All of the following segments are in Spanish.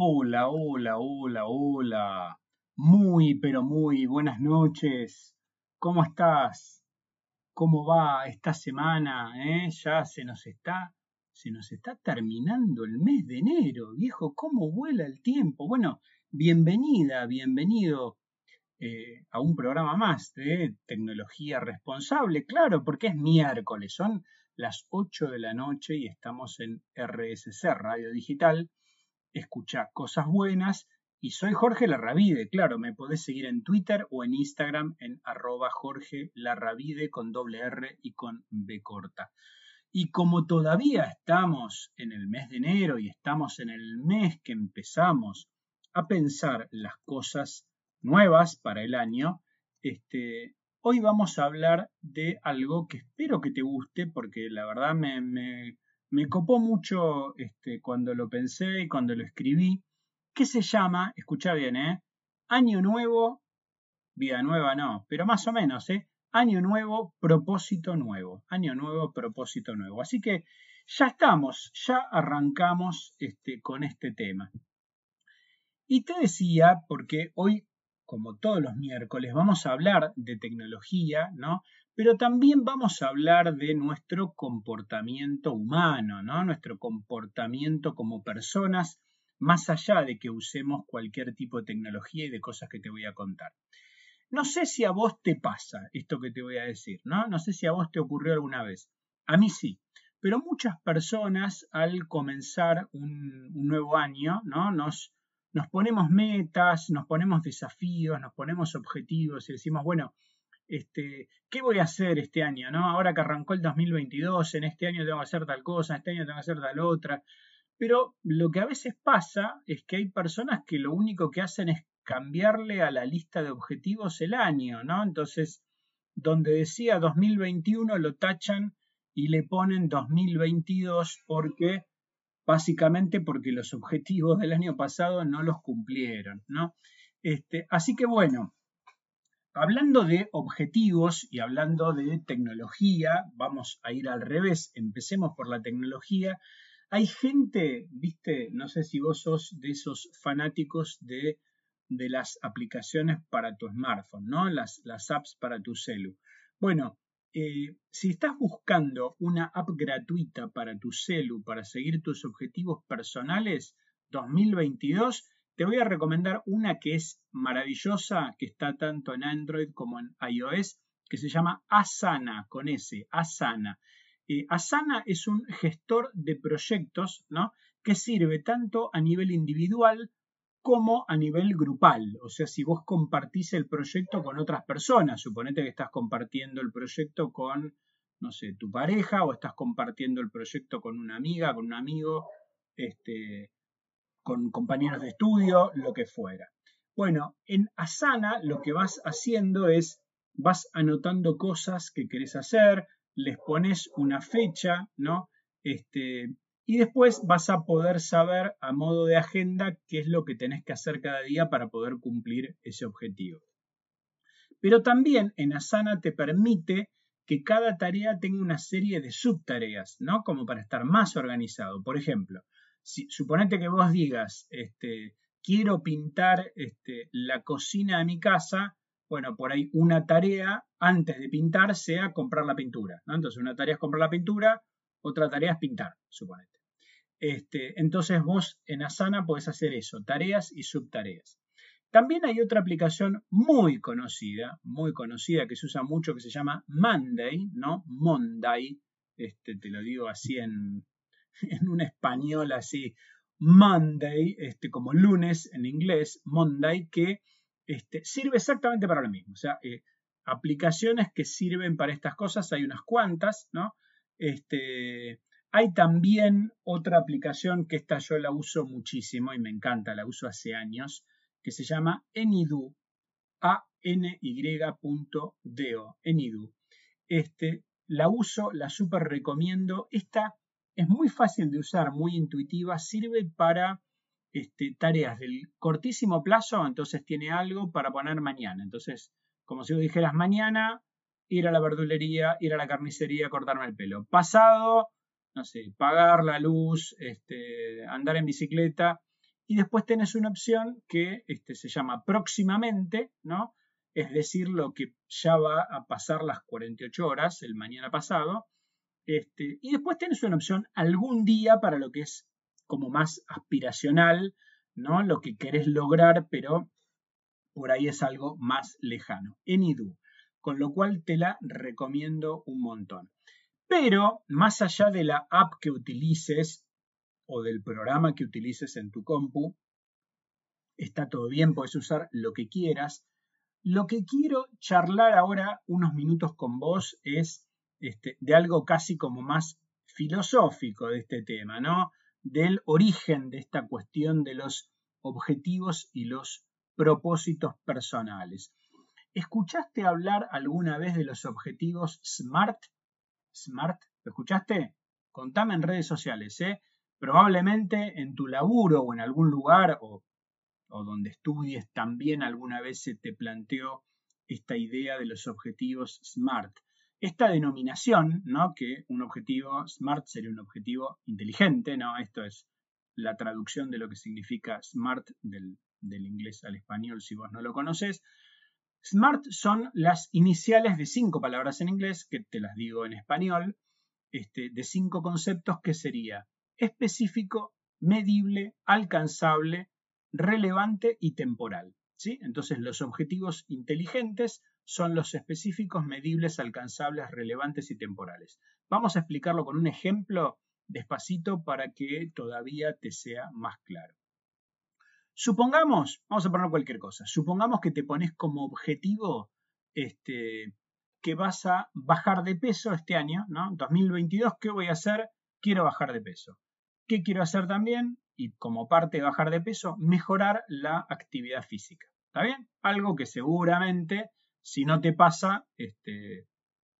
Hola, hola, hola, hola. Muy, pero muy buenas noches. ¿Cómo estás? ¿Cómo va esta semana? eh? Ya se nos está, se nos está terminando el mes de enero, viejo. ¿Cómo vuela el tiempo? Bueno, bienvenida, bienvenido eh, a un programa más de tecnología responsable, claro, porque es miércoles, son las 8 de la noche y estamos en RSC Radio Digital. Escucha cosas buenas y soy Jorge Larravide, claro, me podés seguir en Twitter o en Instagram en arroba Jorge Larravide con doble R y con B corta. Y como todavía estamos en el mes de enero y estamos en el mes que empezamos a pensar las cosas nuevas para el año, este, hoy vamos a hablar de algo que espero que te guste porque la verdad me, me, me copó mucho este, cuando lo pensé y cuando lo escribí, que se llama, escucha bien, ¿eh? Año Nuevo, vida nueva no, pero más o menos, ¿eh? Año Nuevo, propósito nuevo. Año Nuevo, propósito nuevo. Así que ya estamos, ya arrancamos este, con este tema. Y te decía, porque hoy como todos los miércoles, vamos a hablar de tecnología, ¿no? Pero también vamos a hablar de nuestro comportamiento humano, ¿no? Nuestro comportamiento como personas, más allá de que usemos cualquier tipo de tecnología y de cosas que te voy a contar. No sé si a vos te pasa esto que te voy a decir, ¿no? No sé si a vos te ocurrió alguna vez. A mí sí. Pero muchas personas al comenzar un, nuevo año, ¿no? Nos ponemos metas, nos ponemos desafíos, nos ponemos objetivos y decimos, bueno, este, ¿qué voy a hacer este año? ¿no? Ahora que arrancó el 2022, en este año tengo que hacer tal cosa, en este año tengo que hacer tal otra. Pero lo que a veces pasa es que hay personas que lo único que hacen es cambiarle a la lista de objetivos el año, ¿no? Entonces, donde decía 2021 lo tachan y le ponen 2022 porque básicamente porque los objetivos del año pasado no los cumplieron, ¿no? Este, así que bueno, hablando de objetivos y hablando de tecnología, vamos a ir al revés, empecemos por la tecnología. Hay gente, viste, no sé si vos sos de esos fanáticos de, de las aplicaciones para tu smartphone, ¿no? Las, las apps para tu celu. Bueno, eh, si estás buscando una app gratuita para tu celu para seguir tus objetivos personales 2022, te voy a recomendar una que es maravillosa, que está tanto en Android como en iOS, que se llama Asana, con S, Asana. Eh, Asana es un gestor de proyectos, ¿no? Que sirve tanto a nivel individual como a nivel grupal. O sea, si vos compartís el proyecto con otras personas, suponete que estás compartiendo el proyecto con, no sé, tu pareja o estás compartiendo el proyecto con una amiga, con un amigo, este, con compañeros de estudio, lo que fuera. Bueno, en Asana lo que vas haciendo es, vas anotando cosas que querés hacer, les pones una fecha, ¿no? Este, y después vas a poder saber a modo de agenda qué es lo que tenés que hacer cada día para poder cumplir ese objetivo. Pero también en Asana te permite que cada tarea tenga una serie de subtareas, ¿no? Como para estar más organizado. Por ejemplo, si, suponete que vos digas, este, quiero pintar este, la cocina de mi casa, bueno, por ahí una tarea antes de pintar sea comprar la pintura. Entonces una tarea es comprar la pintura, otra tarea es pintar, suponete. Este, entonces vos en Asana podés hacer eso, tareas y subtareas. También hay otra aplicación muy conocida, muy conocida que se usa mucho que se llama Monday, ¿no? Monday, te lo digo así en, en un español así, Monday, este, como lunes en inglés, Monday, que este, sirve exactamente para lo mismo. O sea, eh, aplicaciones que sirven para estas cosas, hay unas cuantas, ¿no? Este, hay también otra aplicación que esta yo la uso muchísimo y me encanta, la uso hace años, que se llama Enidu, a n y.do, Enidu. Este, la uso, la super recomiendo. Esta es muy fácil de usar, muy intuitiva, sirve para este, tareas del cortísimo plazo, entonces tiene algo para poner mañana. Entonces, como si vos dijeras mañana, ir a la verdulería, ir a la carnicería, cortarme el pelo. Pasado, no sé, pagar la luz, este, andar en bicicleta. Y después tenés una opción que este, se llama próximamente, ¿no? Es decir, lo que ya va a pasar las 48 horas, el mañana pasado. Este, y después tenés una opción algún día para lo que es como más aspiracional, ¿no? Lo que querés lograr, pero por ahí es algo más lejano. Enidu. Con lo cual te la recomiendo un montón. Pero más allá de la app que utilices o del programa que utilices en tu compu, está todo bien, puedes usar lo que quieras. Lo que quiero charlar ahora unos minutos con vos es este, de algo casi como más filosófico de este tema, ¿no? Del origen de esta cuestión de los objetivos y los propósitos personales. ¿Escuchaste hablar alguna vez de los objetivos SMART? SMART, ¿lo escuchaste? Contame en redes sociales, ¿eh? Probablemente en tu laburo o en algún lugar o, o donde estudies también alguna vez se te planteó esta idea de los objetivos SMART. Esta denominación, ¿no? Que un objetivo SMART sería un objetivo inteligente, ¿no? Esto es la traducción de lo que significa SMART del, inglés al español si vos no lo conoces. SMART son las iniciales de cinco palabras en inglés, que te las digo en español, este, de cinco conceptos que sería específico, medible, alcanzable, relevante y temporal. ¿sí? Entonces los objetivos inteligentes son los específicos, medibles, alcanzables, relevantes y temporales. Vamos a explicarlo con un ejemplo despacito para que todavía te sea más claro. Supongamos, vamos a poner cualquier cosa, supongamos que te pones como objetivo este, que vas a bajar de peso este año, ¿no? 2022, ¿qué voy a hacer? Quiero bajar de peso. ¿Qué quiero hacer también? Y como parte de bajar de peso, mejorar la actividad física. ¿Está bien? Algo que seguramente, si no te pasa, este,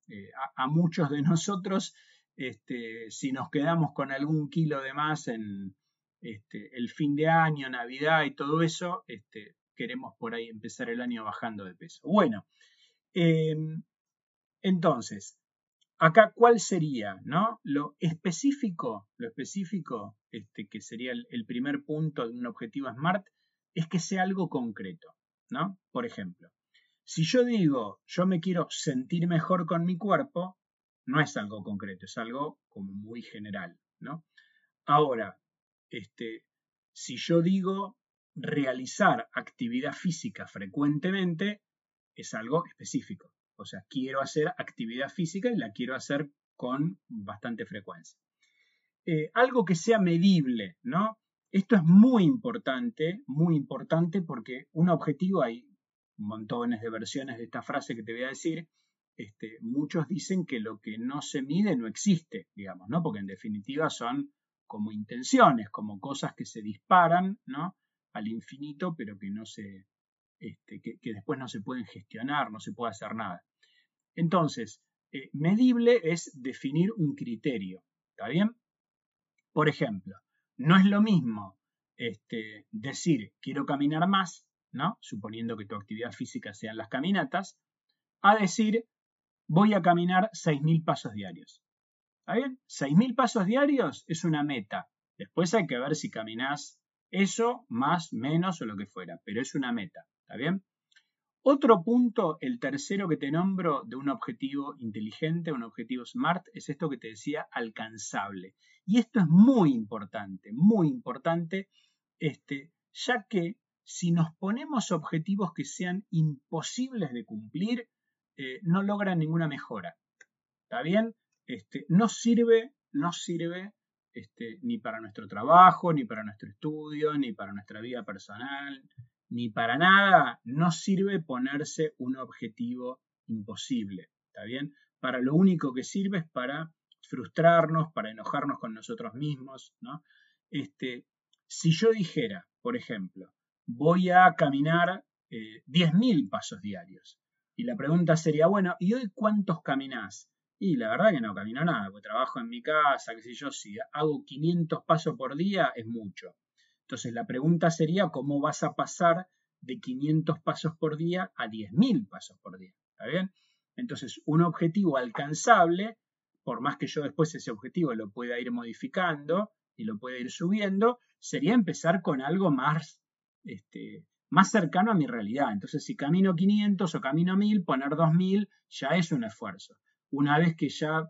eh, a, muchos de nosotros, este, si nos quedamos con algún kilo de más en, este, el fin de año, Navidad y todo eso, este, queremos por ahí empezar el año bajando de peso. Bueno, em, entonces, acá cuál sería, ¿no? Lo específico, lo específico, que sería el, el primer punto de un objetivo SMART, es que sea algo concreto, ¿no? Por ejemplo, si yo digo, yo me quiero sentir mejor con mi cuerpo, no es algo concreto, es algo como muy general, ¿no? Ahora, este, si yo digo realizar actividad física frecuentemente, es algo específico. O sea, quiero hacer actividad física y la quiero hacer con bastante frecuencia. Eh, algo que sea medible, ¿no? Esto es muy importante, muy importante porque un objetivo, hay montones de versiones de esta frase que te voy a decir, este, muchos dicen que lo que no se mide no existe, digamos, ¿no? Porque en definitiva son como intenciones, como cosas que se disparan ¿no? al infinito, pero que, no se, este, que, después no se pueden gestionar, no se puede hacer nada. Entonces, eh, medible es definir un criterio, ¿está bien? Por ejemplo, no es lo mismo este, decir quiero caminar más, ¿no? Suponiendo que tu actividad física sean las caminatas, a decir voy a caminar 6.000 pasos diarios. ¿Está bien? 6.000 pasos diarios es una meta. Después hay que ver si caminás eso, más, menos o lo que fuera, pero es una meta. ¿Está bien? Otro punto, el tercero que te nombro de un objetivo inteligente, un objetivo SMART, es esto que te decía, alcanzable. Y esto es muy importante, muy importante, este, ya que si nos ponemos objetivos que sean imposibles de cumplir, eh, no logran ninguna mejora. ¿Está bien? Este, no sirve, no sirve este, ni para nuestro trabajo, ni para nuestro estudio, ni para nuestra vida personal, ni para nada, no sirve ponerse un objetivo imposible, ¿está bien? Para lo único que sirve es para frustrarnos, para enojarnos con nosotros mismos, ¿no? Este, si yo dijera, por ejemplo, voy a caminar 10.000 eh, pasos diarios, y la pregunta sería, bueno, ¿y hoy cuántos caminás? Y la verdad que no camino nada, porque trabajo en mi casa, qué sé yo, si hago 500 pasos por día es mucho. Entonces la pregunta sería cómo vas a pasar de 500 pasos por día a 10.000 pasos por día. ¿Está bien? Entonces un objetivo alcanzable, por más que yo después ese objetivo lo pueda ir modificando y lo puede ir subiendo, sería empezar con algo más, este, más cercano a mi realidad. Entonces, si camino 500 o camino 1000, poner 2000 ya es un esfuerzo. Una vez que ya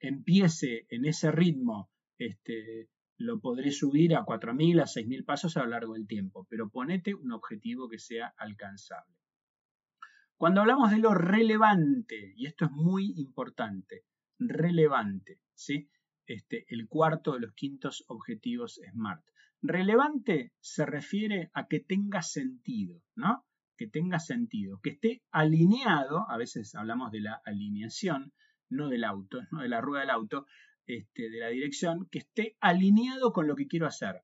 empiece en ese ritmo, este, lo podré subir a 4.000, a 6.000 pasos a lo largo del tiempo, pero ponete un objetivo que sea alcanzable. Cuando hablamos de lo relevante, y esto es muy importante, relevante, ¿sí? Este, el cuarto de los quintos objetivos SMART. Relevante se refiere a que tenga sentido, ¿no? Que tenga sentido, que esté alineado, a veces hablamos de la alineación, no del auto, no de la rueda del auto, este, de la dirección, que esté alineado con lo que quiero hacer.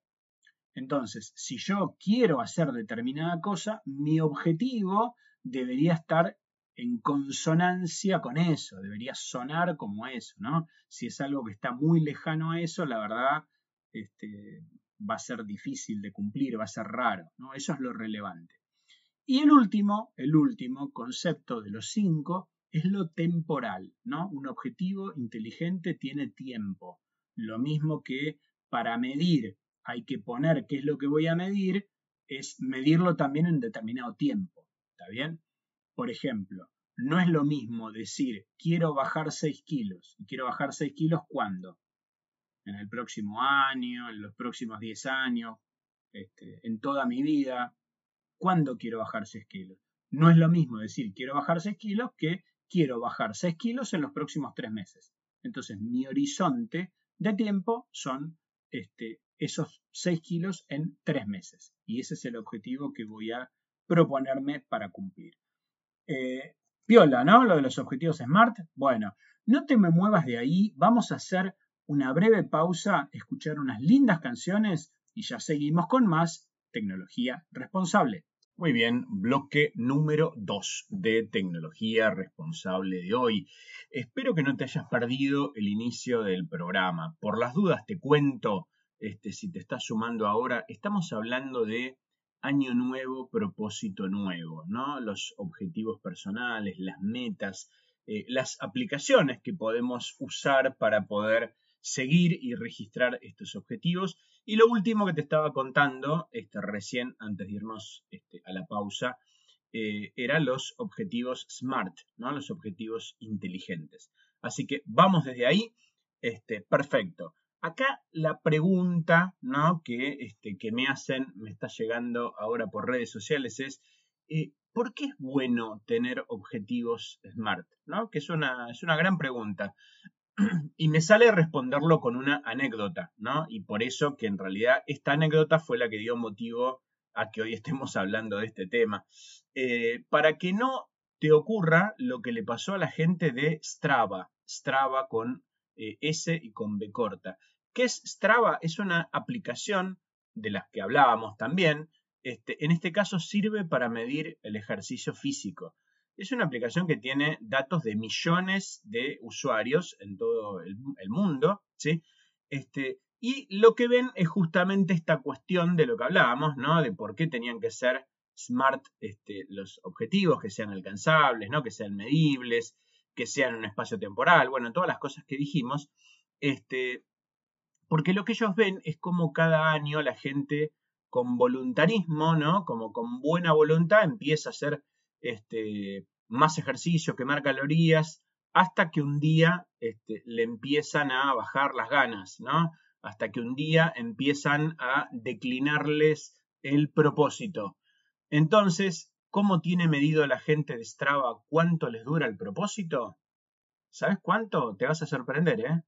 Entonces, si yo quiero hacer determinada cosa, mi objetivo debería estar en consonancia con eso, debería sonar como eso, ¿no? Si es algo que está muy lejano a eso, la verdad este, va a ser difícil de cumplir, va a ser raro, ¿no? Eso es lo relevante. Y el último, el último concepto de los cinco es lo temporal, ¿no? Un objetivo inteligente tiene tiempo. Lo mismo que para medir hay que poner qué es lo que voy a medir, es medirlo también en determinado tiempo. ¿Está bien? Por ejemplo, no es lo mismo decir quiero bajar 6 kilos. ¿Y quiero bajar 6 kilos cuándo? En el próximo año, en los próximos 10 años, este, en toda mi vida. ¿Cuándo quiero bajar 6 kilos? No es lo mismo decir quiero bajar 6 kilos que quiero bajar 6 kilos en los próximos 3 meses. Entonces, mi horizonte de tiempo son este, esos 6 kilos en 3 meses. Y ese es el objetivo que voy a proponerme para cumplir. Eh, piola, ¿no? Lo de los objetivos SMART. Bueno, no te me muevas de ahí. Vamos a hacer una breve pausa, escuchar unas lindas canciones y ya seguimos con más tecnología responsable. Muy bien, bloque número 2 de tecnología responsable de hoy. Espero que no te hayas perdido el inicio del programa. Por las dudas te cuento, este, si te estás sumando ahora, estamos hablando de año nuevo, propósito nuevo, ¿no? Los objetivos personales, las metas, eh, las aplicaciones que podemos usar para poder seguir y registrar estos objetivos. Y lo último que te estaba contando este, recién, antes de irnos este, a la pausa, eh, eran los objetivos SMART, ¿no? los objetivos inteligentes. Así que vamos desde ahí. Este, perfecto. Acá la pregunta ¿no? que, este, que me hacen, me está llegando ahora por redes sociales, es eh, ¿por qué es bueno tener objetivos SMART? ¿no? Que es una, es una gran pregunta. y me sale responderlo con una anécdota, ¿no? Y por eso que en realidad esta anécdota fue la que dio motivo a que hoy estemos hablando de este tema. Eh, para que no te ocurra lo que le pasó a la gente de Strava, Strava con eh, S y con B corta. ¿Qué es Strava? Es una aplicación de las que hablábamos también. Este, en este caso sirve para medir el ejercicio físico. Es una aplicación que tiene datos de millones de usuarios en todo el, mundo, ¿sí? Este, y lo que ven es justamente esta cuestión de lo que hablábamos, ¿no? De por qué tenían que ser smart este, los objetivos, que sean alcanzables, ¿no? Que sean medibles, que sean un espacio temporal, bueno, todas las cosas que dijimos, este, porque lo que ellos ven es como cada año la gente con voluntarismo, ¿no? Como con buena voluntad empieza a hacer este, más ejercicio, quemar calorías, hasta que un día este, le empiezan a bajar las ganas, ¿no? Hasta que un día empiezan a declinarles el propósito. Entonces, ¿cómo tiene medido la gente de Strava cuánto les dura el propósito? ¿Sabes cuánto? Te vas a sorprender, ¿eh?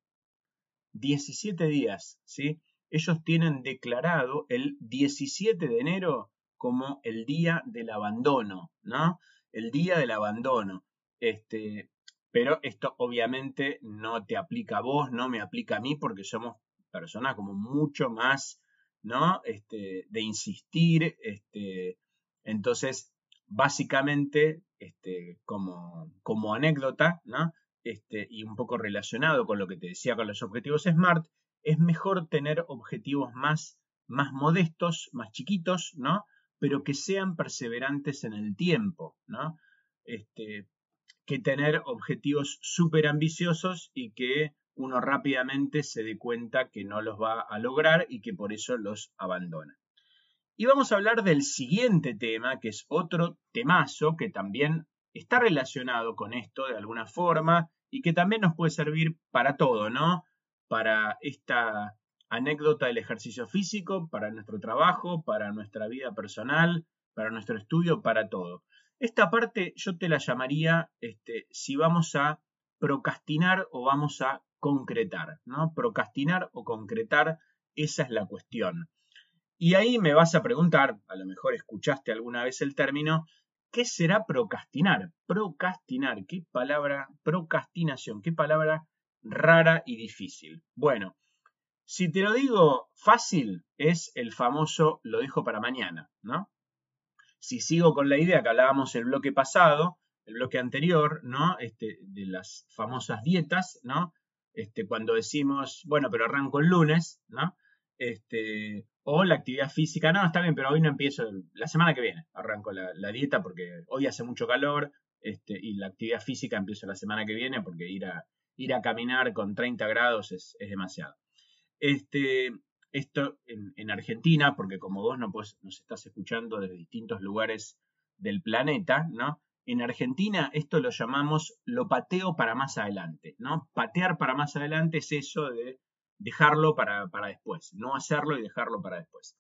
17 días, ¿sí? Ellos tienen declarado el 17 de enero como el día del abandono, ¿no? El día del abandono. Este, pero esto obviamente no te aplica a vos, no me aplica a mí porque somos personas como mucho más, ¿no? Este, de insistir, este, entonces, básicamente, este, como, como anécdota, ¿no? Este, y un poco relacionado con lo que te decía con los objetivos SMART, es mejor tener objetivos más, más modestos, más chiquitos, ¿no? Pero que sean perseverantes en el tiempo, ¿no? Este, que tener objetivos súper ambiciosos y que uno rápidamente se dé cuenta que no los va a lograr y que por eso los abandona. Y vamos a hablar del siguiente tema, que es otro temazo que también está relacionado con esto de alguna forma y que también nos puede servir para todo, ¿no? Para esta anécdota del ejercicio físico, para nuestro trabajo, para nuestra vida personal, para nuestro estudio, para todo. Esta parte yo te la llamaría este, si vamos a procrastinar o vamos a concretar, ¿no? Procrastinar o concretar, esa es la cuestión. Y ahí me vas a preguntar, a lo mejor escuchaste alguna vez el término, ¿qué será procrastinar? Procrastinar, qué palabra, procrastinación, qué palabra rara y difícil. Bueno, si te lo digo fácil, es el famoso lo dejo para mañana, ¿no? Si sigo con la idea que hablábamos el bloque pasado, el bloque anterior, ¿no? Este, de las famosas dietas, ¿no? Este, cuando decimos, bueno, pero arranco el lunes, ¿no? Este, o la actividad física, no, está bien, pero hoy no empiezo, la semana que viene arranco la, dieta porque hoy hace mucho calor este, y la actividad física empiezo la semana que viene porque ir a, ir a caminar con 30 grados es, demasiado. Este, esto en, Argentina, porque como vos no nos estás escuchando desde distintos lugares del planeta, ¿no? En Argentina esto lo llamamos lo pateo para más adelante, ¿no? Patear para más adelante es eso de dejarlo para, después, no hacerlo y dejarlo para después.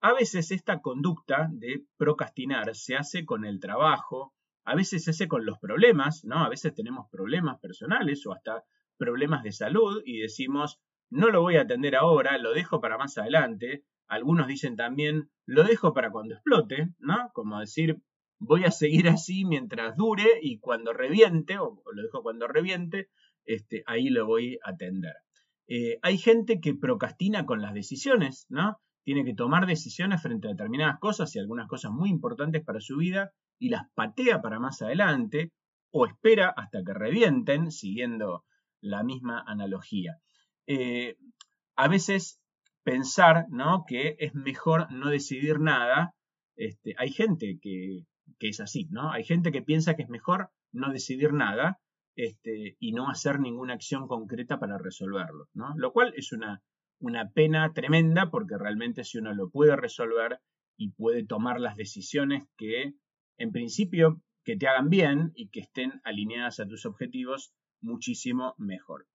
A veces esta conducta de procrastinar se hace con el trabajo, a veces se hace con los problemas, ¿no? A veces tenemos problemas personales o hasta problemas de salud y decimos, no lo voy a atender ahora, lo dejo para más adelante. Algunos dicen también, lo dejo para cuando explote, ¿no? Como decir, voy a seguir así mientras dure y cuando reviente, o, lo dejo cuando reviente, este, ahí lo voy a atender. Eh, hay gente que procrastina con las decisiones, ¿no? Tiene que tomar decisiones frente a determinadas cosas y algunas cosas muy importantes para su vida y las patea para más adelante o espera hasta que revienten, siguiendo la misma analogía. Eh, a veces pensar ¿no? que es mejor no decidir nada, este, hay gente que, es así, ¿no? Hay gente que piensa que es mejor no decidir nada este, y no hacer ninguna acción concreta para resolverlo, ¿no? Lo cual es una, una pena tremenda porque realmente si uno lo puede resolver y puede tomar las decisiones que en principio que te hagan bien y que estén alineadas a tus objetivos, muchísimo mejor.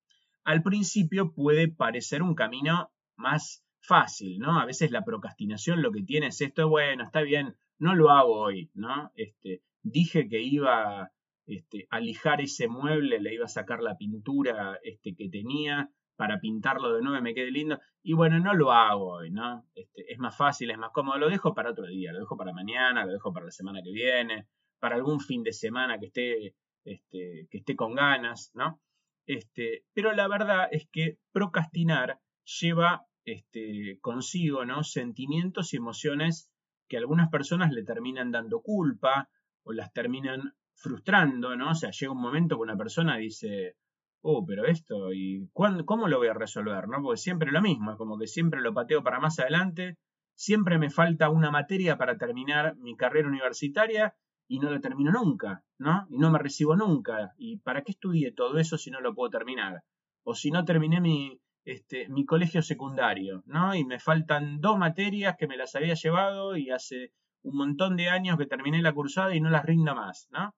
Al principio puede parecer un camino más fácil, ¿no? A veces la procrastinación lo que tiene es esto, bueno, está bien, no lo hago hoy, ¿no? Este, dije que iba este, a lijar ese mueble, le iba a sacar la pintura este, que tenía para pintarlo de nuevo y me quede lindo. Y bueno, no lo hago hoy, ¿no? Este, es más fácil, es más cómodo, lo dejo para otro día, lo dejo para mañana, lo dejo para la semana que viene, para algún fin de semana que esté, este, que esté con ganas, ¿no? Este, pero la verdad es que procrastinar lleva este, consigo. Sentimientos y emociones que algunas personas le terminan dando culpa o las terminan frustrando, ¿no? O sea, llega un momento que una persona dice, oh, pero esto, ¿y cómo lo voy a resolver? ¿no? Porque siempre lo mismo, es como que siempre lo pateo para más adelante, siempre me falta una materia para terminar mi carrera universitaria y no la termino nunca, ¿no? Y no me recibo nunca. ¿Y para qué estudié todo eso si no lo puedo terminar? O si no terminé mi, este, mi colegio secundario, ¿no? Y me faltan dos materias que me las había llevado y hace un montón de años que terminé la cursada y no las rinda más, ¿no?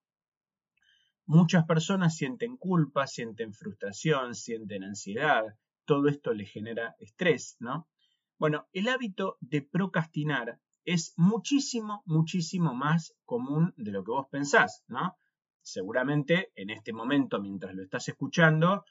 Muchas personas sienten culpa, sienten frustración, sienten ansiedad, todo esto les genera estrés, ¿no? Bueno, el hábito de procrastinar es muchísimo, muchísimo más común de lo que vos pensás, ¿no? Seguramente en este momento, mientras lo estás escuchando,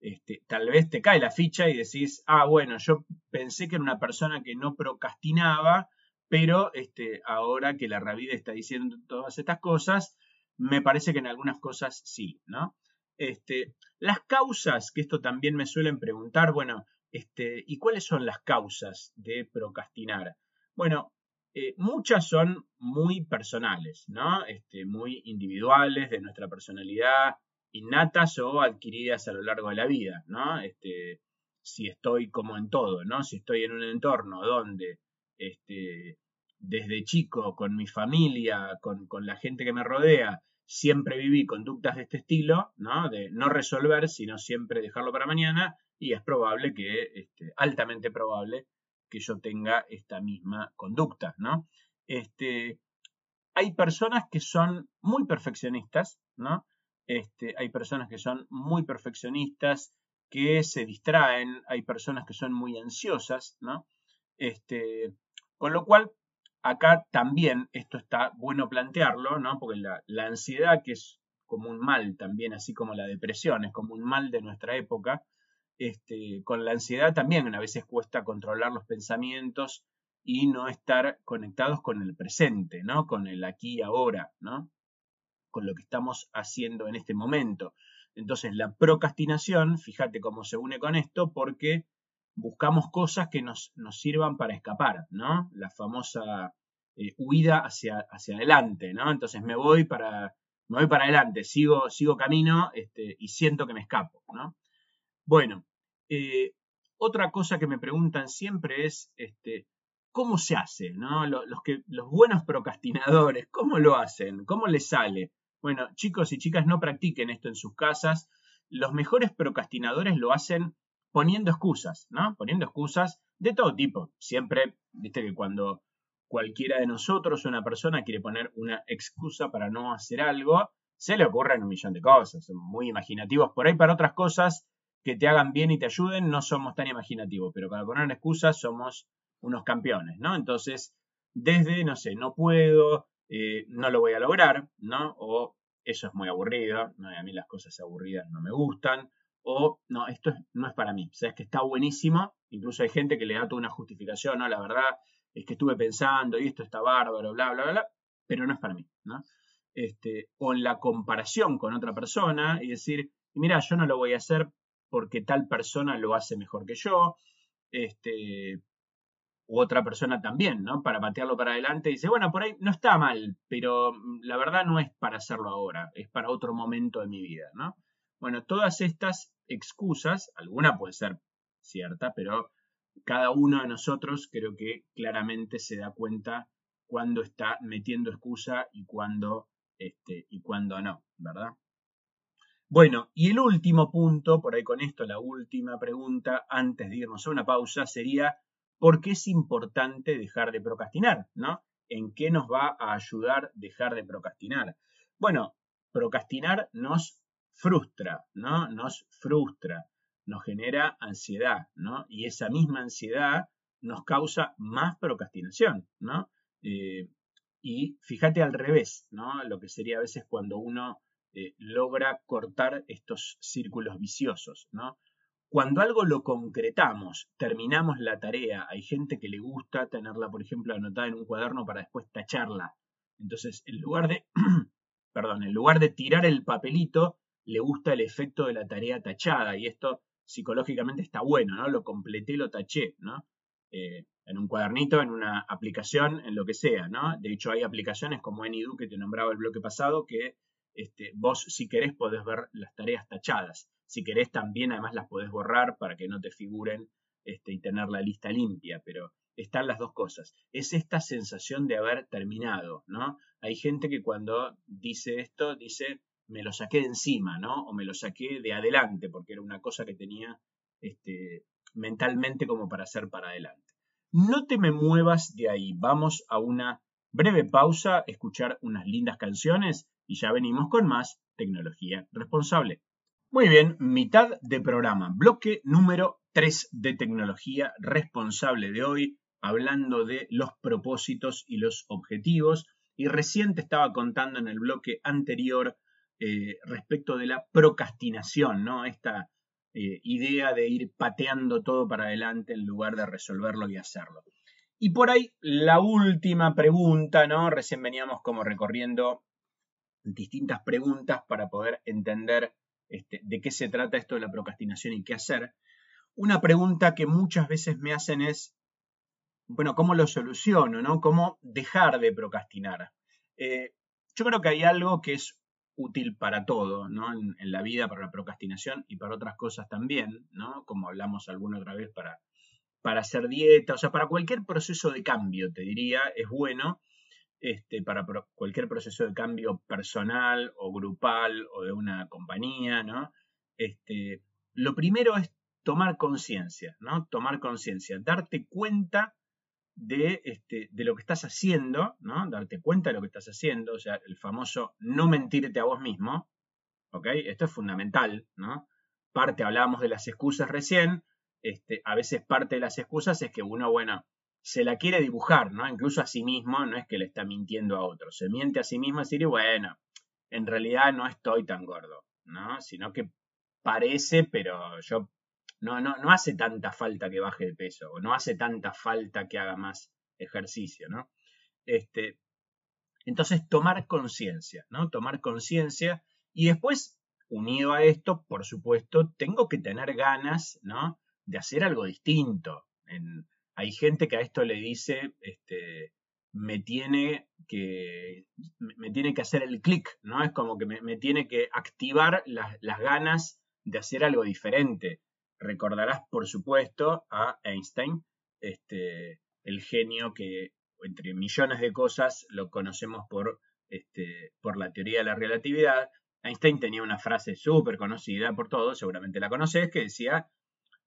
este, tal vez te cae la ficha y decís, ah, bueno, yo pensé que era una persona que no procrastinaba, pero este, ahora que la Ravida está diciendo todas estas cosas, me parece que en algunas cosas sí, ¿no? Este, las causas, que esto también me suelen preguntar, bueno, este, ¿y cuáles son las causas de procrastinar? Bueno, eh, muchas son muy personales, ¿no? Este, muy individuales de nuestra personalidad, innatas o adquiridas a lo largo de la vida, ¿no? Este, si estoy como en todo, ¿no? Si estoy en un entorno donde este, desde chico, con mi familia, con, la gente que me rodea, siempre viví conductas de este estilo, ¿no? De no resolver, sino siempre dejarlo para mañana, y es probable que, este, altamente probable, que yo tenga esta misma conducta, ¿no? Este, hay personas que son muy perfeccionistas, ¿no? Este, hay personas que son muy perfeccionistas, que se distraen, hay personas que son muy ansiosas, ¿no? Este, con lo cual, acá también esto está bueno plantearlo, ¿no? Porque la, ansiedad, que es como un mal también, así como la depresión, es como un mal de nuestra época, este, con la ansiedad también a veces cuesta controlar los pensamientos y no estar conectados con el presente, ¿no? Con el aquí y ahora, ¿no? Con lo que estamos haciendo en este momento. Entonces, la procrastinación, fíjate cómo se une con esto, porque buscamos cosas que nos, sirvan para escapar, ¿no? La famosa eh, huida hacia, hacia adelante, ¿no? Entonces me voy para, me voy para adelante, sigo, sigo camino este, y siento que me escapo, ¿no? Bueno, eh, otra cosa que me preguntan siempre es, este, ¿cómo se hace? ¿no? Los, que, los buenos procrastinadores, ¿cómo lo hacen? ¿Cómo les sale? Bueno, chicos y chicas, no practiquen esto en sus casas. Los mejores procrastinadores lo hacen poniendo excusas, ¿no? Poniendo excusas de todo tipo. Siempre, viste que cuando cualquiera de nosotros, una persona, quiere poner una excusa para no hacer algo, se le ocurren un millón de cosas. Son muy imaginativos por ahí para otras cosas que te hagan bien y te ayuden, no somos tan imaginativos, pero para poner excusas somos unos campeones, ¿no? Entonces, desde, no sé, no puedo, eh, no lo voy a lograr, ¿no? O eso es muy aburrido, ¿no? a mí las cosas aburridas no me gustan, o no, esto no es para mí, sabes que está buenísimo, incluso hay gente que le da toda una justificación, ¿no? La verdad es que estuve pensando y esto está bárbaro, bla, bla, bla, pero no es para mí, ¿no? Este, o en la comparación con otra persona y decir, mira, yo no lo voy a hacer porque tal persona lo hace mejor que yo, este, u otra persona también, ¿no? Para patearlo para adelante, dice, bueno, por ahí no está mal, pero mm, la verdad no es para hacerlo ahora, es para otro momento de mi vida, ¿no? Bueno, todas estas excusas, alguna puede ser cierta, pero cada uno de nosotros creo que claramente se da cuenta cuando está metiendo excusa y cuando, este, y cuando no, ¿verdad? Bueno, y el último punto, por ahí con esto, la última pregunta, antes de irnos a una pausa, sería, ¿por qué es importante dejar de procrastinar? ¿No? ¿En qué nos va a ayudar dejar de procrastinar? Bueno, procrastinar nos frustra, ¿no? Nos frustra, nos genera ansiedad, ¿no? Y esa misma ansiedad nos causa más procrastinación, ¿no? Eh, y fíjate al revés, ¿no? Lo que sería a veces cuando uno eh, logra cortar estos círculos viciosos, ¿no? Cuando algo lo concretamos, terminamos la tarea, hay gente que le gusta tenerla, por ejemplo, anotada en un cuaderno para después tacharla. Entonces, en lugar de, perdón, en lugar de tirar el papelito, le gusta el efecto de la tarea tachada y esto psicológicamente está bueno, ¿no? Lo completé, lo taché, ¿no? Eh, en un cuadernito, en una aplicación, en lo que sea, ¿no? De hecho, hay aplicaciones como AnyDo que te nombraba el bloque pasado que este, vos si querés podés ver las tareas tachadas. Si querés también además las podés borrar para que no te figuren este, y tener la lista limpia, pero están las dos cosas. Es esta sensación de haber terminado, ¿no? Hay gente que cuando dice esto, dice, me lo saqué de encima, ¿no? O me lo saqué de adelante, porque era una cosa que tenía este, mentalmente como para hacer para adelante. No te me muevas de ahí, vamos a una breve pausa, escuchar unas lindas canciones y ya venimos con más tecnología responsable. Muy bien, mitad de programa, bloque número 3 de tecnología responsable de hoy, hablando de los propósitos y los objetivos. Y recién te estaba contando en el bloque anterior eh, respecto de la procrastinación, ¿no? Esta eh, idea de ir pateando todo para adelante en lugar de resolverlo y hacerlo. Y por ahí la última pregunta, ¿no? Recién veníamos como recorriendo distintas preguntas para poder entender este, de qué se trata esto de la procrastinación y qué hacer. Una pregunta que muchas veces me hacen es, bueno, ¿cómo lo soluciono? ¿no? ¿Cómo dejar de procrastinar? Eh, yo creo que hay algo que es útil para todo, ¿no? En, en, la vida, para la procrastinación y para otras cosas también, ¿no? Como hablamos alguna otra vez para, para hacer dieta, o sea, para cualquier proceso de cambio, te diría, es bueno este, para cualquier proceso de cambio personal o grupal o de una compañía, ¿no? Este, lo primero es tomar conciencia, ¿no? Tomar conciencia, darte cuenta de, este, de lo que estás haciendo, ¿no? Darte cuenta de lo que estás haciendo, o sea, el famoso no mentirte a vos mismo, ¿ok? Esto es fundamental, ¿no? Parte, hablábamos de las excusas recién, este, a veces parte de las excusas es que uno, bueno, se la quiere dibujar, ¿no? Incluso a sí mismo, no es que le está mintiendo a otro, se miente a sí mismo y decir, bueno, en realidad no estoy tan gordo, ¿no? Sino que parece, pero yo no, no, no hace tanta falta que baje de peso, o no hace tanta falta que haga más ejercicio, ¿no? Este, entonces, tomar conciencia, ¿no? Tomar conciencia y después, unido a esto, por supuesto, tengo que tener ganas, ¿no? De hacer algo distinto. Hay gente que a esto le dice, este, me tiene que, me tiene que hacer el clic, ¿no? Es como que me, tiene que activar las, ganas de hacer algo diferente. Recordarás, por supuesto, a Einstein, este, el genio que, entre millones de cosas, lo conocemos por, este, por la teoría de la relatividad. Einstein tenía una frase súper conocida por todos, seguramente la conoces, que decía,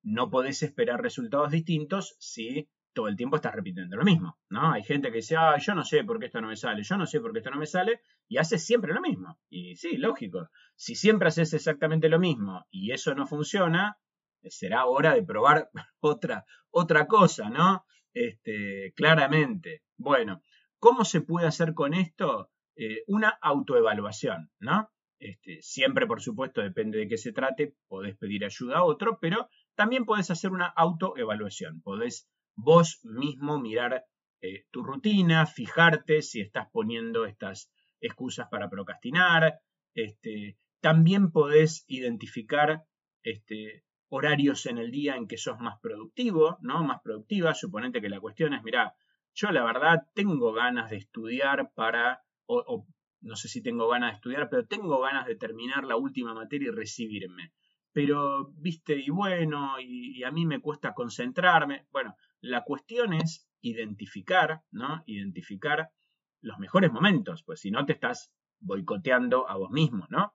no podés esperar resultados distintos si todo el tiempo estás repitiendo lo mismo, ¿no? Hay gente que dice, yo no sé por qué esto no me sale, yo no sé por qué esto no me sale, y hace siempre lo mismo. Y sí, lógico. Si siempre haces exactamente lo mismo y eso no funciona, será hora de probar otra, otra cosa, ¿no? Este, claramente. Bueno, ¿cómo se puede hacer con esto? Eh, una autoevaluación, ¿no? Este, siempre, por supuesto, depende de qué se trate, podés pedir ayuda a otro, pero también podés hacer una autoevaluación. Podés vos mismo mirar eh, tu rutina, fijarte si estás poniendo estas excusas para procrastinar. Este, también podés identificar este, horarios en el día en que sos más productivo, ¿no? Más productiva. Suponete que la cuestión es, mira, yo la verdad tengo ganas de estudiar para, o, no sé si tengo ganas de estudiar, pero tengo ganas de terminar la última materia y recibirme. Pero, viste, y bueno, y, a mí me cuesta concentrarme. Bueno, la cuestión es identificar, ¿no? Identificar los mejores momentos, pues si no te estás boicoteando a vos mismo, ¿no?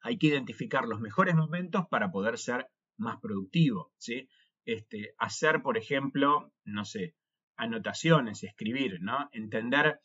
Hay que identificar los mejores momentos para poder ser más productivo, ¿sí? Este, hacer, por ejemplo, no sé, anotaciones, escribir, ¿no? Entender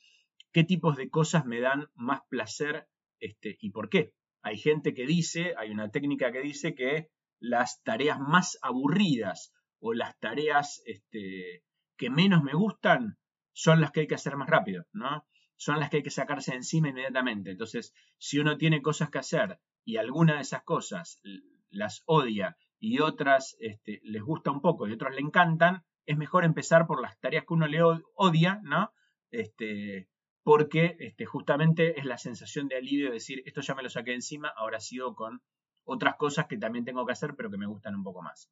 qué tipos de cosas me dan más placer este, y por qué. Hay gente que dice, hay una técnica que dice que las tareas más aburridas o las tareas este, que menos me gustan son las que hay que hacer más rápido, ¿no? Son las que hay que sacarse de encima inmediatamente. Entonces, si uno tiene cosas que hacer y alguna de esas cosas las odia y otras este, les gusta un poco y otras le encantan, es mejor empezar por las tareas que uno le odia, ¿no? Este, porque este, justamente es la sensación de alivio de decir, esto ya me lo saqué encima, ahora sigo con otras cosas que también tengo que hacer, pero que me gustan un poco más.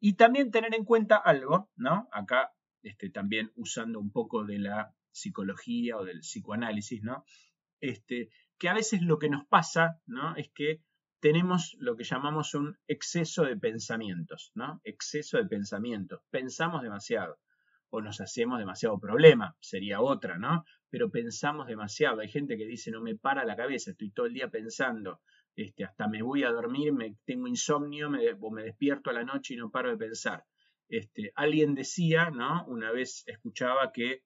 Y también tener en cuenta algo, ¿no? Acá este, también usando un poco de la psicología o del psicoanálisis, ¿no? Este, que a veces lo que nos pasa, ¿no? Es que tenemos lo que llamamos un exceso de pensamientos, ¿no? Exceso de pensamientos. Pensamos demasiado o nos hacemos demasiado problema, sería otra, ¿no? Pero pensamos demasiado. Hay gente que dice, no me para la cabeza, estoy todo el día pensando, este, hasta me voy a dormir, me, tengo insomnio me, o me despierto a la noche y no paro de pensar. Este, alguien decía, ¿no? Una vez escuchaba que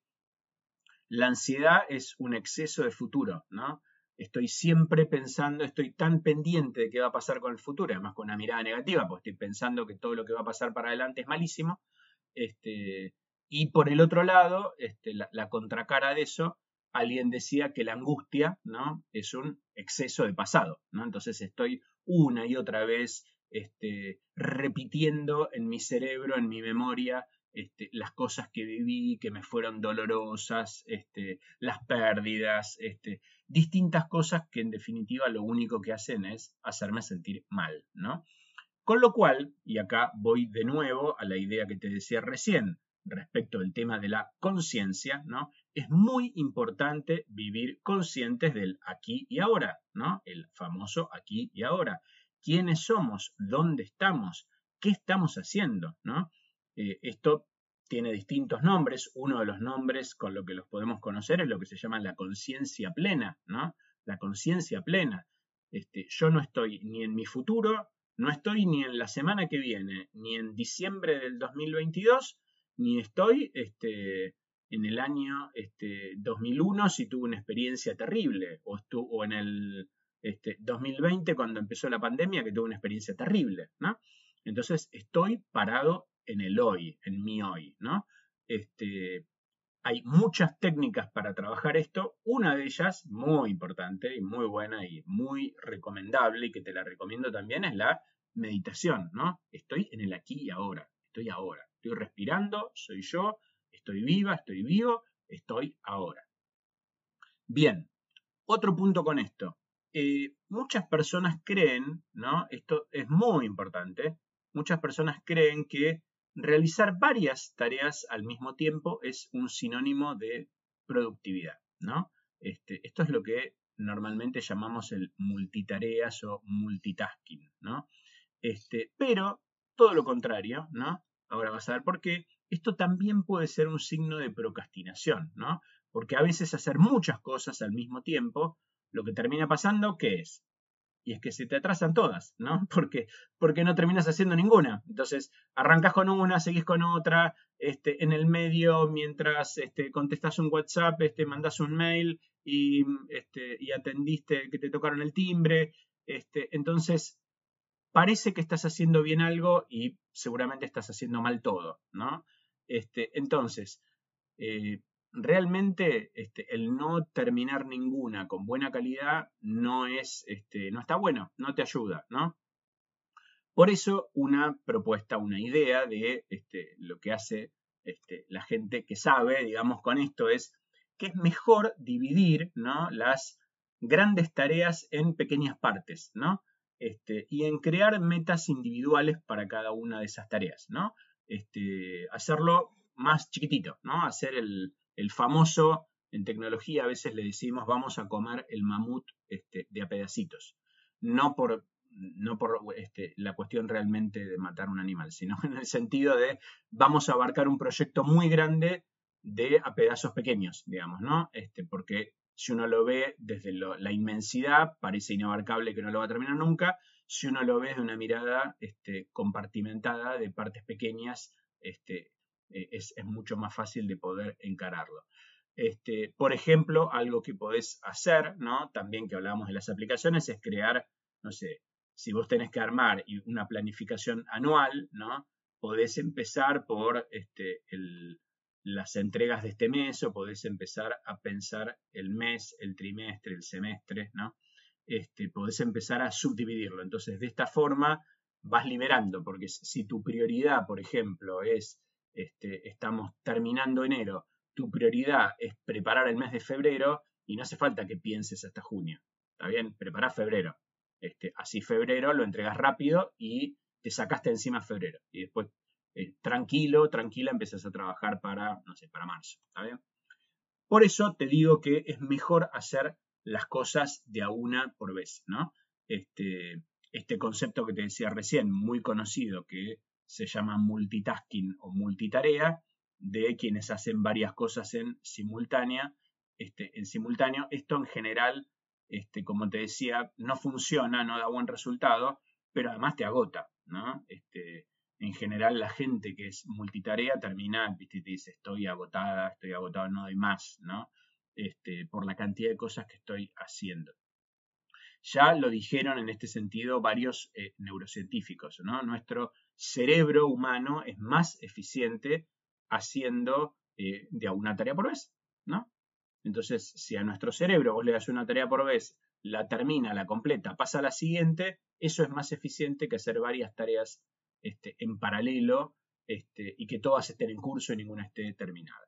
la ansiedad es un exceso de futuro, ¿no? Estoy siempre pensando, estoy tan pendiente de qué va a pasar con el futuro, además con una mirada negativa, porque estoy pensando que todo lo que va a pasar para adelante es malísimo. Este, y por el otro lado, este, la, contracara de eso, alguien decía que la angustia, ¿no? Es un exceso de pasado, ¿no? Entonces estoy una y otra vez este, repitiendo en mi cerebro, en mi memoria, este, las cosas que viví, que me fueron dolorosas, este, las pérdidas, este, distintas cosas que en definitiva lo único que hacen es hacerme sentir mal, ¿no? Con lo cual, y acá voy de nuevo a la idea que te decía recién respecto del tema de la conciencia, ¿no? Es muy importante vivir conscientes del aquí y ahora, ¿no? El famoso aquí y ahora quiénes somos, dónde estamos, qué estamos haciendo, ¿no? Eh, esto tiene distintos nombres. Uno de los nombres con lo que los podemos conocer es lo que se llama la conciencia plena, ¿no? La conciencia plena. Este, yo no estoy ni en mi futuro, no estoy ni en la semana que viene, ni en diciembre del 2022, ni estoy este, en el año este, 2001 si tuve una experiencia terrible, o, o en el este, 2020 cuando empezó la pandemia que tuve una experiencia terrible, ¿no? Entonces estoy parado en el hoy, en mi hoy, ¿no? Este, hay muchas técnicas para trabajar esto. Una de ellas, muy importante y muy buena y muy recomendable, y que te la recomiendo también, es la meditación, ¿no? Estoy en el aquí y ahora, estoy ahora, estoy respirando, soy yo, estoy viva, estoy vivo, estoy ahora. Bien, otro punto con esto. Eh, muchas personas creen, ¿no? Esto es muy importante, muchas personas creen que realizar varias tareas al mismo tiempo es un sinónimo de productividad, ¿no? Este, esto es lo que normalmente llamamos el multitareas o multitasking, ¿no? Este, pero todo lo contrario, ¿no? Ahora vas a ver por qué. Esto también puede ser un signo de procrastinación, ¿no? Porque a veces hacer muchas cosas al mismo tiempo, lo que termina pasando, ¿qué es? y es que se te atrasan todas, ¿no? Porque, porque no terminas haciendo ninguna. Entonces, arrancas con una, seguís con otra, este, en el medio, mientras este, contestas un WhatsApp, este, mandas un mail y, este, y atendiste que te tocaron el timbre. Este, entonces, parece que estás haciendo bien algo y seguramente estás haciendo mal todo, ¿no? Este, entonces, eh, realmente este, el no terminar ninguna con buena calidad no es, este, no está bueno, no te ayuda, ¿no? Por eso una propuesta, una idea de este, lo que hace este, la gente que sabe, digamos, con esto es que es mejor dividir ¿no? las grandes tareas en pequeñas partes, ¿no? Este, y en crear metas individuales para cada una de esas tareas, ¿no? Este, hacerlo más chiquitito, ¿no? Hacer el, el famoso, en tecnología a veces le decimos vamos a comer el mamut este, de a pedacitos. No por, no por la cuestión realmente de matar un animal, sino en el sentido de vamos a abarcar un proyecto muy grande de a pedazos pequeños, digamos, ¿no? Este, porque si uno lo ve desde la inmensidad, parece inabarcable que no lo va a terminar nunca. Si uno lo ve de una mirada este, compartimentada de partes pequeñas, este, eh, es, mucho más fácil de poder encararlo. Este, por ejemplo, algo que podés hacer, ¿no? También que hablábamos de las aplicaciones, es crear, no sé, si vos tenés que armar una planificación anual, ¿no? Podés empezar por este, las entregas de este mes o podés empezar a pensar el mes, el trimestre, el semestre, ¿no? Este, podés empezar a subdividirlo. Entonces, de esta forma vas liberando, porque si tu prioridad, por ejemplo, es este, estamos terminando enero, tu prioridad es preparar el mes de febrero y no hace falta que pienses hasta junio. ¿Está bien? Prepara febrero. Este, así febrero lo entregas rápido y te sacaste encima febrero. Y después, eh, tranquilo, tranquila, empiezas a trabajar para, no sé, para marzo. Por eso te digo que es mejor hacer las cosas de a una por vez, ¿no? Este, este concepto que te decía recién, muy conocido, que se llama multitasking o multitarea, de quienes hacen varias cosas en simultánea, este, en simultáneo. Esto en general, este, como te decía, no funciona, no da buen resultado, pero además te agota, ¿no? Este, en general la gente que es multitarea termina, ¿viste? te dice, estoy agotada, estoy agotado, no doy más, ¿no? Este, por la cantidad de cosas que estoy haciendo. Ya lo dijeron en este sentido varios eh, neurocientíficos, ¿no? Nuestro cerebro humano es más eficiente haciendo eh, de una tarea por vez, ¿no? Entonces, si a nuestro cerebro vos le das una tarea por vez, la termina, la completa, pasa a la siguiente, eso es más eficiente que hacer varias tareas este, en paralelo este, y que todas estén en curso y ninguna esté terminada.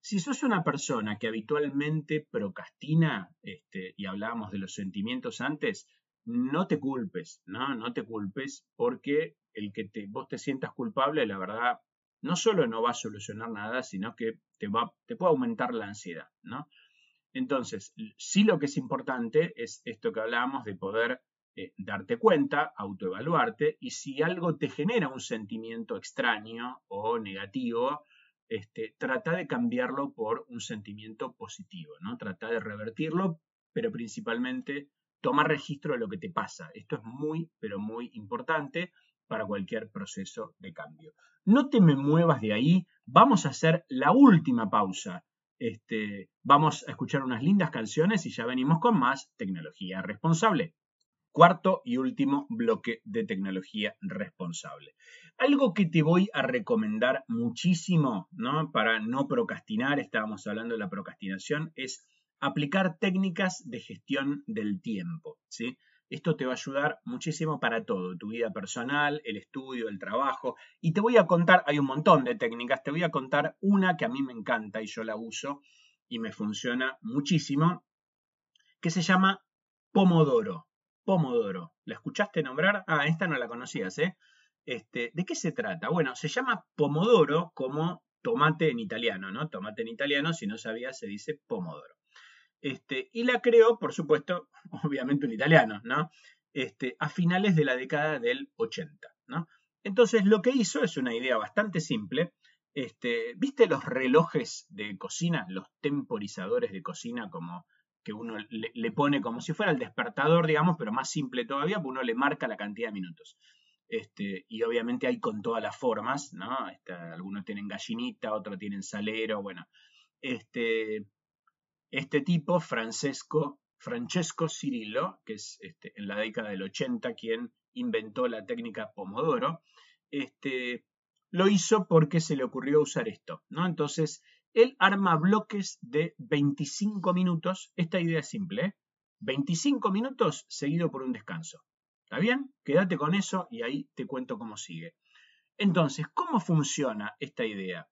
Si sos una persona que habitualmente procrastina, este, y hablábamos de los sentimientos antes, no te culpes, ¿no? No te culpes porque el que vos te sientas culpable, la verdad, no solo no va a solucionar nada, sino que te, va, te puede aumentar la ansiedad, ¿no? Entonces, sí lo que es importante es esto que hablábamos de poder eh, darte cuenta, autoevaluarte, y si algo te genera un sentimiento extraño o negativo, este, trata de cambiarlo por un sentimiento positivo, ¿no? Trata de revertirlo, pero principalmente toma registro de lo que te pasa. Esto es muy, pero muy importante para cualquier proceso de cambio. No te me muevas de ahí, vamos a hacer la última pausa. Este, vamos a escuchar unas lindas canciones y ya venimos con más tecnología responsable. Cuarto y último bloque de tecnología responsable. Algo que te voy a recomendar muchísimo, ¿no? Para no procrastinar, estábamos hablando de la procrastinación, es aplicar técnicas de gestión del tiempo, ¿sí? Esto te va a ayudar muchísimo para todo, tu vida personal, el estudio, el trabajo. Y te voy a contar, hay un montón de técnicas, te voy a contar una que a mí me encanta y yo la uso y me funciona muchísimo, que se llama Pomodoro. Pomodoro. ¿La escuchaste nombrar? Ah, esta no la conocías, ¿eh? Este, ¿De qué se trata? Bueno, se llama Pomodoro como tomate en italiano, ¿no? Tomate en italiano, si no sabías, se dice Pomodoro. Este, y la creó, por supuesto, obviamente un italiano, ¿no? Este, a finales de la década del 80, ¿no? Entonces lo que hizo es una idea bastante simple. Este, ¿Viste los relojes de cocina, los temporizadores de cocina, como que uno le, pone como si fuera el despertador, digamos, pero más simple todavía, uno le marca la cantidad de minutos. Este, y obviamente hay con todas las formas, ¿no? Este, algunos tienen gallinita, otros tienen salero, bueno. Este, este tipo, Francesco, Francesco Cirillo, que es este, en la década del 80 quien inventó la técnica Pomodoro, este, lo hizo porque se le ocurrió usar esto, ¿no? Entonces, él arma bloques de 25 minutos. Esta idea es simple, 25 ¿eh? minutos seguido por un descanso. ¿Está bien? Quédate con eso y ahí te cuento cómo sigue. Entonces, ¿cómo funciona esta idea?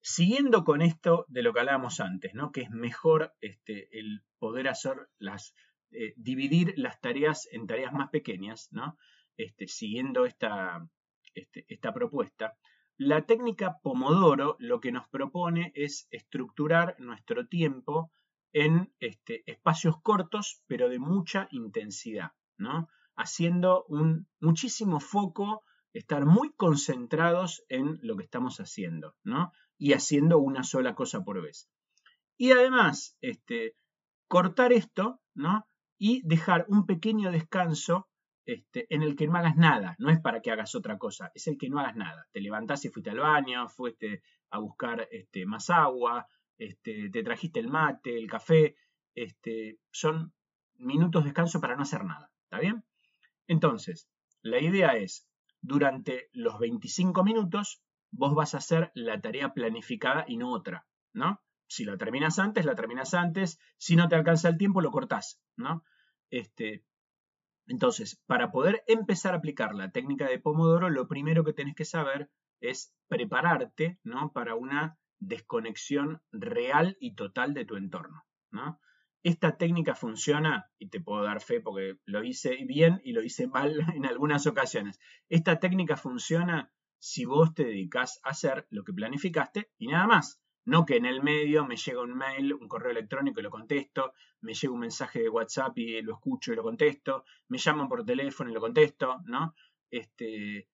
Siguiendo con esto de lo que hablábamos antes, ¿no? que es mejor este, el poder hacer las, eh, dividir las tareas en tareas más pequeñas, ¿no? Este, siguiendo esta, este, esta propuesta, la técnica Pomodoro lo que nos propone es estructurar nuestro tiempo en este, espacios cortos, pero de mucha intensidad, ¿no? haciendo muchísimo foco, estar muy concentrados en lo que estamos haciendo, ¿no? y haciendo una sola cosa por vez. Y además, este, cortar esto, ¿no? Y dejar un pequeño descanso este, en el que no hagas nada, no es para que hagas otra cosa, es el que no hagas nada. Te levantás y fuiste al baño, fuiste a buscar este, más agua, este, te trajiste el mate, el café, este, son minutos de descanso para no hacer nada, ¿está bien? Entonces, la idea es, durante los 25 minutos, vos vas a hacer la tarea planificada y no otra, ¿no? Si la terminas antes, la terminas antes, si no te alcanza el tiempo, lo cortás, ¿no? Este, entonces, para poder empezar a aplicar la técnica de Pomodoro, lo primero que tenés que saber es prepararte, ¿no? Para una desconexión real y total de tu entorno, ¿no? Esta técnica funciona, y te puedo dar fe porque lo hice bien y lo hice mal en algunas ocasiones. Esta técnica funciona si vos te dedicas a hacer lo que planificaste y nada más. No que en el medio me llega un mail, un correo electrónico y lo contesto, me llega un mensaje de WhatsApp y lo escucho y lo contesto, me llaman por teléfono y lo contesto, ¿no? Este,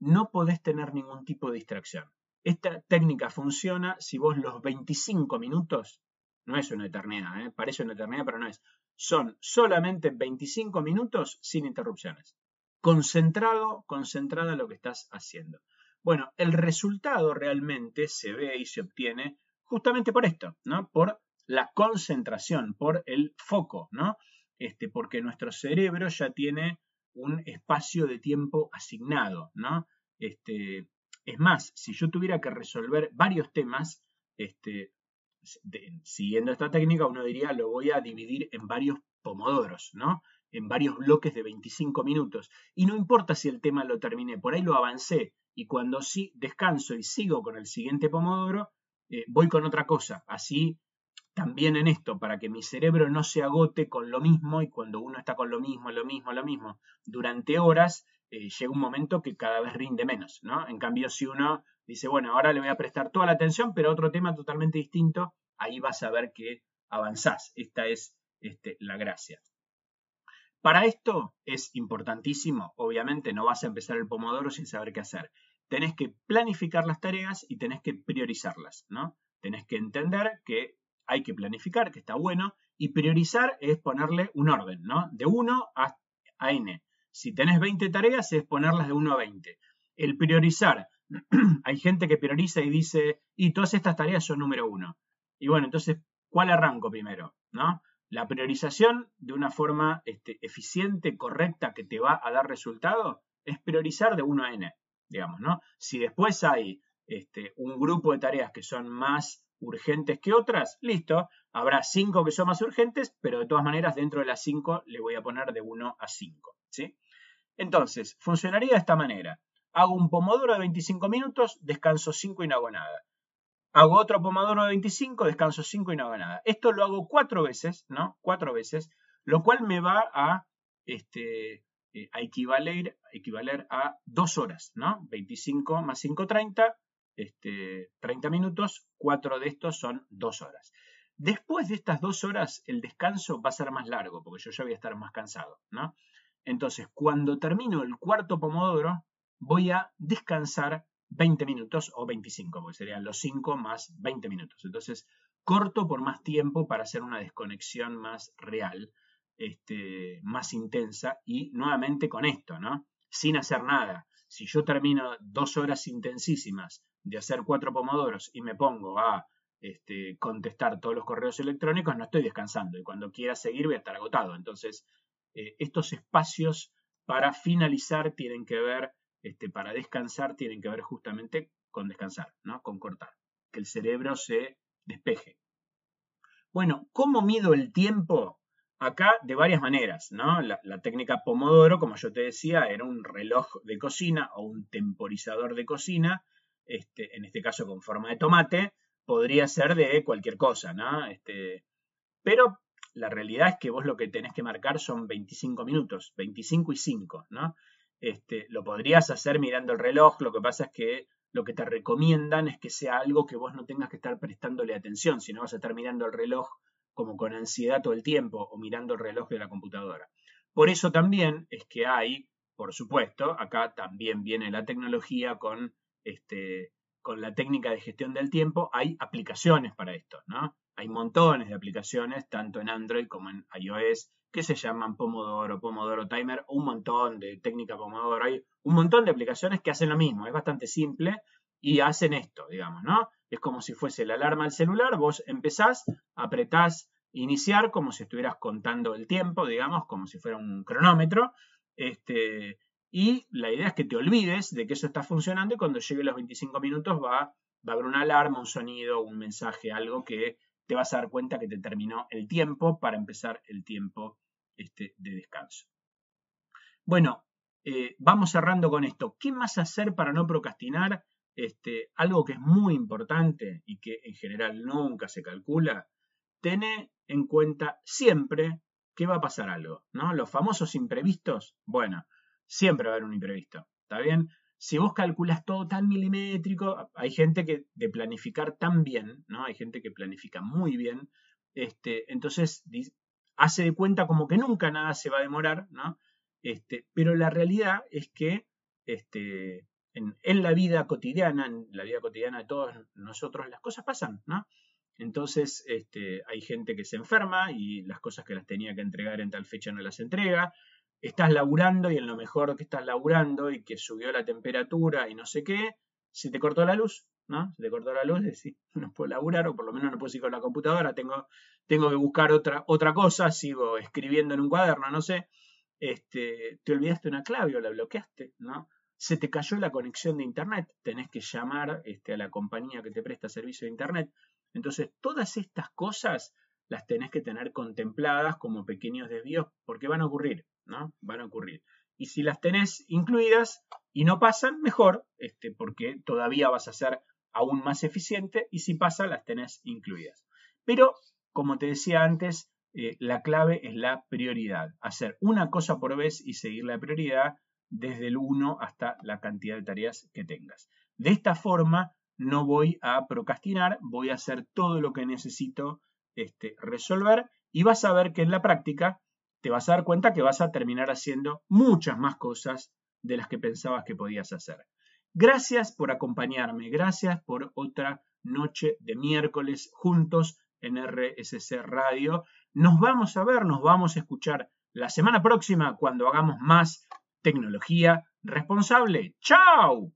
no podés tener ningún tipo de distracción. Esta técnica funciona si vos los 25 minutos, no es una eternidad, ¿eh? parece una eternidad, pero no es, son solamente 25 minutos sin interrupciones concentrado, concentrada en lo que estás haciendo. Bueno, el resultado realmente se ve y se obtiene justamente por esto, ¿no? Por la concentración, por el foco, ¿no? Este, porque nuestro cerebro ya tiene un espacio de tiempo asignado, ¿no? Este, es más, si yo tuviera que resolver varios temas, este, siguiendo esta técnica, uno diría, lo voy a dividir en varios pomodoros, ¿no? En varios bloques de 25 minutos. Y no importa si el tema lo terminé, por ahí lo avancé y cuando sí descanso y sigo con el siguiente pomodoro, eh, voy con otra cosa. Así también en esto, para que mi cerebro no se agote con lo mismo y cuando uno está con lo mismo, lo mismo, lo mismo, durante horas, eh, llega un momento que cada vez rinde menos, ¿no? En cambio, si uno dice, bueno, ahora le voy a prestar toda la atención, pero otro tema totalmente distinto, ahí vas a ver que avanzás. Esta es este, la gracia. Para esto es importantísimo, obviamente no vas a empezar el pomodoro sin saber qué hacer. Tenés que planificar las tareas y tenés que priorizarlas, ¿no? Tenés que entender que hay que planificar, que está bueno, y priorizar es ponerle un orden, ¿no? De 1 a, a n. Si tenés 20 tareas es ponerlas de 1 a 20. El priorizar, hay gente que prioriza y dice, y todas estas tareas son número 1. Y bueno, entonces, ¿cuál arranco primero? ¿No? La priorización de una forma este, eficiente, correcta, que te va a dar resultado, es priorizar de 1 a n, digamos, ¿no? Si después hay este, un grupo de tareas que son más urgentes que otras, listo, habrá 5 que son más urgentes, pero de todas maneras dentro de las 5 le voy a poner de 1 a 5, ¿sí? Entonces, funcionaría de esta manera. Hago un pomodoro de 25 minutos, descanso 5 y no hago nada. Hago otro pomodoro de 25, descanso 5 y no hago nada. Esto lo hago cuatro veces, ¿no? Cuatro veces, lo cual me va a, este, eh, a equivaler, a dos horas, ¿no? 25 más 5, 30, este, 30 minutos, cuatro de estos son dos horas. Después de estas dos horas, el descanso va a ser más largo, porque yo ya voy a estar más cansado, ¿no? Entonces, cuando termino el cuarto pomodoro, voy a descansar 20 minutos o 25, porque serían los 5 más 20 minutos. Entonces, corto por más tiempo para hacer una desconexión más real, este, más intensa y nuevamente con esto, ¿no? Sin hacer nada. Si yo termino dos horas intensísimas de hacer cuatro pomodoros y me pongo a este, contestar todos los correos electrónicos, no estoy descansando y cuando quiera seguir voy a estar agotado. Entonces, eh, estos espacios para finalizar tienen que ver este, para descansar tienen que ver justamente con descansar, ¿no? con cortar, que el cerebro se despeje. Bueno, ¿cómo mido el tiempo? Acá de varias maneras, ¿no? La, técnica Pomodoro, como yo te decía, era un reloj de cocina o un temporizador de cocina, este, en este caso con forma de tomate, podría ser de cualquier cosa, ¿no? Este, pero la realidad es que vos lo que tenés que marcar son 25 minutos, 25 y 5, ¿no? Este, lo podrías hacer mirando el reloj, lo que pasa es que lo que te recomiendan es que sea algo que vos no tengas que estar prestándole atención, si no vas a estar mirando el reloj como con ansiedad todo el tiempo o mirando el reloj de la computadora. Por eso también es que hay, por supuesto, acá también viene la tecnología con, este, con la técnica de gestión del tiempo, hay aplicaciones para esto, ¿no? Hay montones de aplicaciones, tanto en Android como en iOS, que se llaman Pomodoro, Pomodoro Timer, un montón de técnica Pomodoro. Hay un montón de aplicaciones que hacen lo mismo, es bastante simple y hacen esto, digamos, ¿no? Es como si fuese la alarma del celular, vos empezás, apretás iniciar como si estuvieras contando el tiempo, digamos, como si fuera un cronómetro, este, y la idea es que te olvides de que eso está funcionando y cuando llegue los 25 minutos va, va a haber una alarma, un sonido, un mensaje, algo que te vas a dar cuenta que te terminó el tiempo para empezar el tiempo este, de descanso. Bueno, eh, vamos cerrando con esto. ¿Qué más hacer para no procrastinar? Este, algo que es muy importante y que en general nunca se calcula, tener en cuenta siempre que va a pasar algo, ¿no? Los famosos imprevistos, bueno, siempre va a haber un imprevisto, ¿está bien? si vos calculas todo tan milimétrico, hay gente que de planificar tan bien, ¿no? Hay gente que planifica muy bien, este, entonces hace de cuenta como que nunca nada se va a demorar, ¿no? Este, pero la realidad es que este, en, la vida cotidiana, en la vida cotidiana de todos nosotros, las cosas pasan, ¿no? Entonces, este, hay gente que se enferma y las cosas que las tenía que entregar en tal fecha no las entrega estás laburando y en lo mejor que estás laburando y que subió la temperatura y no sé qué, se te cortó la luz, ¿no? Se te cortó la luz, decís, no puedo laburar o por lo menos no puedo ir con la computadora, tengo, tengo que buscar otra, otra cosa, sigo escribiendo en un cuaderno, no sé, este, te olvidaste una clave o la bloqueaste, ¿no? Se te cayó la conexión de internet, tenés que llamar este, a la compañía que te presta servicio de internet. Entonces, todas estas cosas las tenés que tener contempladas como pequeños desvíos porque van a ocurrir. ¿no? Van a ocurrir. Y si las tenés incluidas y no pasan, mejor, este, porque todavía vas a ser aún más eficiente y si pasa, las tenés incluidas. Pero, como te decía antes, eh, la clave es la prioridad. Hacer una cosa por vez y seguir la prioridad desde el 1 hasta la cantidad de tareas que tengas. De esta forma, no voy a procrastinar, voy a hacer todo lo que necesito este, resolver y vas a ver que en la práctica te vas a dar cuenta que vas a terminar haciendo muchas más cosas de las que pensabas que podías hacer. Gracias por acompañarme, gracias por otra noche de miércoles juntos en RSC Radio. Nos vamos a ver, nos vamos a escuchar la semana próxima cuando hagamos más tecnología responsable. ¡Chao!